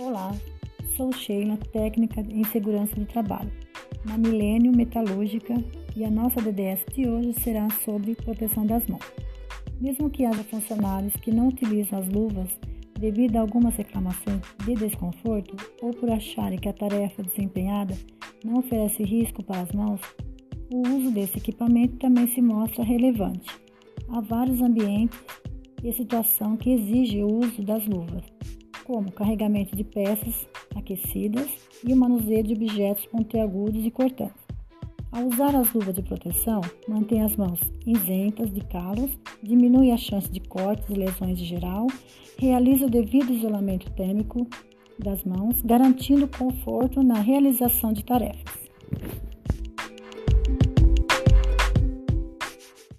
Olá, sou Sheila, técnica em segurança do trabalho, na Milênio Metalúrgica, e a nossa DDS de hoje será sobre proteção das mãos. Mesmo que haja funcionários que não utilizam as luvas devido a algumas reclamações de desconforto ou por acharem que a tarefa desempenhada não oferece risco para as mãos, o uso desse equipamento também se mostra relevante. Há vários ambientes e situação que exigem o uso das luvas como carregamento de peças aquecidas e o manuseio de objetos pontiagudos e cortantes. Ao usar as luvas de proteção, mantém as mãos isentas de calos, diminui a chance de cortes e lesões em geral, realiza o devido isolamento térmico das mãos, garantindo conforto na realização de tarefas.